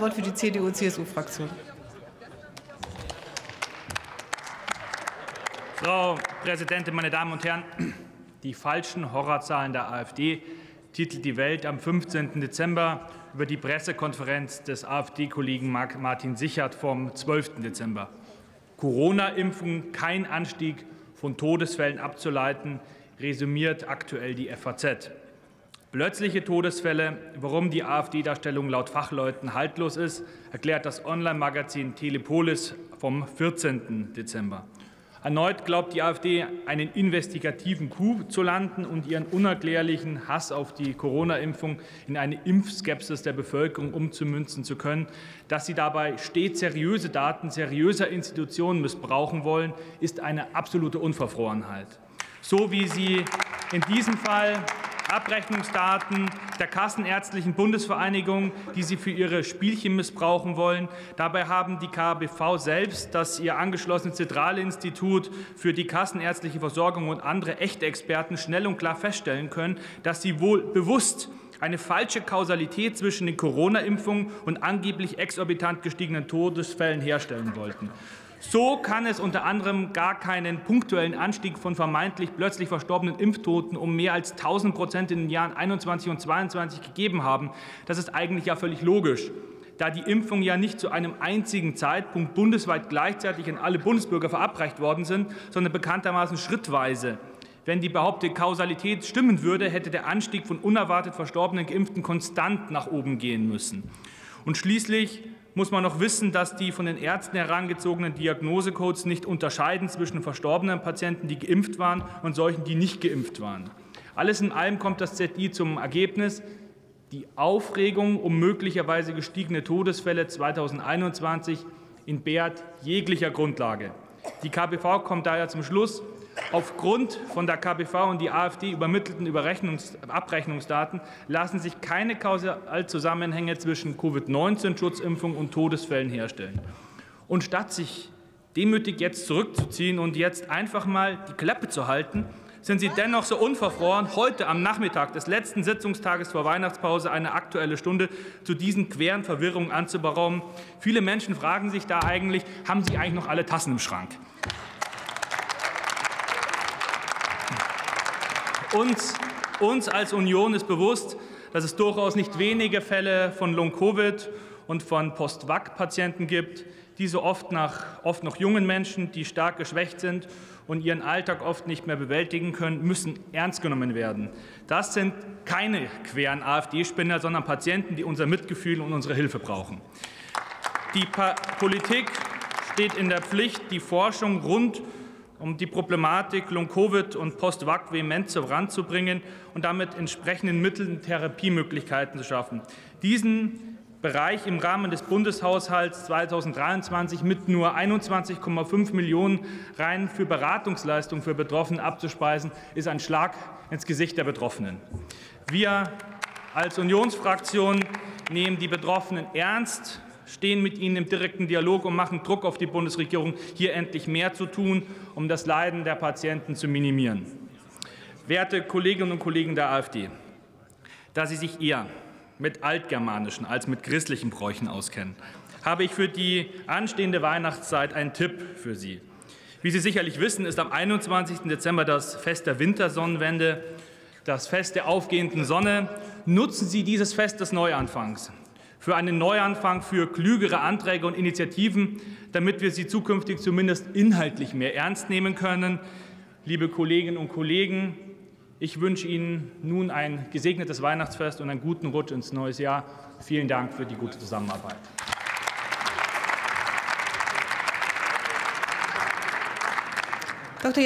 Wort für die CDU-CSU-Fraktion. Frau Präsidentin, meine Damen und Herren! Die falschen Horrorzahlen der AfD titelt die Welt am 15. Dezember über die Pressekonferenz des AfD-Kollegen Martin Sichert vom 12. Dezember. Corona-Impfung kein Anstieg von Todesfällen abzuleiten, resümiert aktuell die FAZ. Plötzliche Todesfälle, warum die AfD-Darstellung laut Fachleuten haltlos ist, erklärt das Online-Magazin Telepolis vom 14. Dezember. Erneut glaubt die AfD, einen investigativen Coup zu landen und ihren unerklärlichen Hass auf die Corona-Impfung in eine Impfskepsis der Bevölkerung umzumünzen zu können. Dass sie dabei stets seriöse Daten seriöser Institutionen missbrauchen wollen, ist eine absolute Unverfrorenheit. So wie sie in diesem Fall Abrechnungsdaten der Kassenärztlichen Bundesvereinigung, die sie für ihre Spielchen missbrauchen wollen. Dabei haben die KBV selbst, das ihr angeschlossenes Zentralinstitut für die kassenärztliche Versorgung und andere echte Experten schnell und klar feststellen können, dass sie wohl bewusst eine falsche Kausalität zwischen den Corona-Impfungen und angeblich exorbitant gestiegenen Todesfällen herstellen wollten. So kann es unter anderem gar keinen punktuellen Anstieg von vermeintlich plötzlich verstorbenen Impftoten um mehr als 1000 Prozent in den Jahren 21 und 22 gegeben haben. Das ist eigentlich ja völlig logisch, da die Impfungen ja nicht zu einem einzigen Zeitpunkt bundesweit gleichzeitig an alle Bundesbürger verabreicht worden sind, sondern bekanntermaßen schrittweise. Wenn die behauptete Kausalität stimmen würde, hätte der Anstieg von unerwartet verstorbenen Geimpften konstant nach oben gehen müssen. Und schließlich muss man noch wissen, dass die von den Ärzten herangezogenen Diagnosecodes nicht unterscheiden zwischen verstorbenen Patienten, die geimpft waren, und solchen, die nicht geimpft waren. Alles in allem kommt das ZI zum Ergebnis, die Aufregung um möglicherweise gestiegene Todesfälle 2021 entbehrt jeglicher Grundlage. Die KPV kommt daher zum Schluss, Aufgrund von der KBV und die AfD übermittelten Abrechnungsdaten lassen sich keine Kausalzusammenhänge zwischen Covid-19-Schutzimpfung und Todesfällen herstellen. Und statt sich demütig jetzt zurückzuziehen und jetzt einfach mal die Klappe zu halten, sind Sie dennoch so unverfroren, heute am Nachmittag des letzten Sitzungstages vor Weihnachtspause eine Aktuelle Stunde zu diesen queren Verwirrungen anzuberaumen. Viele Menschen fragen sich da eigentlich, haben Sie eigentlich noch alle Tassen im Schrank? Uns, uns als Union ist bewusst, dass es durchaus nicht wenige Fälle von Long-Covid und von Post-Vac-Patienten gibt, diese oft, nach, oft noch jungen Menschen, die stark geschwächt sind und ihren Alltag oft nicht mehr bewältigen können, müssen ernst genommen werden. Das sind keine queren AfD-Spinner, sondern Patienten, die unser Mitgefühl und unsere Hilfe brauchen. Die pa Politik steht in der Pflicht, die Forschung rund um die Problematik Long-Covid und Post-Vac vehement voranzubringen und damit entsprechenden Mitteln Therapiemöglichkeiten zu schaffen. Diesen Bereich im Rahmen des Bundeshaushalts 2023 mit nur 21,5 Millionen rein für Beratungsleistungen für Betroffene abzuspeisen, ist ein Schlag ins Gesicht der Betroffenen. Wir als Unionsfraktion nehmen die Betroffenen ernst stehen mit ihnen im direkten Dialog und machen Druck auf die Bundesregierung, hier endlich mehr zu tun, um das Leiden der Patienten zu minimieren. Werte Kolleginnen und Kollegen der AfD, da Sie sich eher mit altgermanischen als mit christlichen Bräuchen auskennen, habe ich für die anstehende Weihnachtszeit einen Tipp für Sie. Wie Sie sicherlich wissen, ist am 21. Dezember das Fest der Wintersonnenwende, das Fest der aufgehenden Sonne. Nutzen Sie dieses Fest des Neuanfangs für einen Neuanfang, für klügere Anträge und Initiativen, damit wir sie zukünftig zumindest inhaltlich mehr ernst nehmen können. Liebe Kolleginnen und Kollegen, ich wünsche Ihnen nun ein gesegnetes Weihnachtsfest und einen guten Rutsch ins neue Jahr. Vielen Dank für die gute Zusammenarbeit. Dr. Jan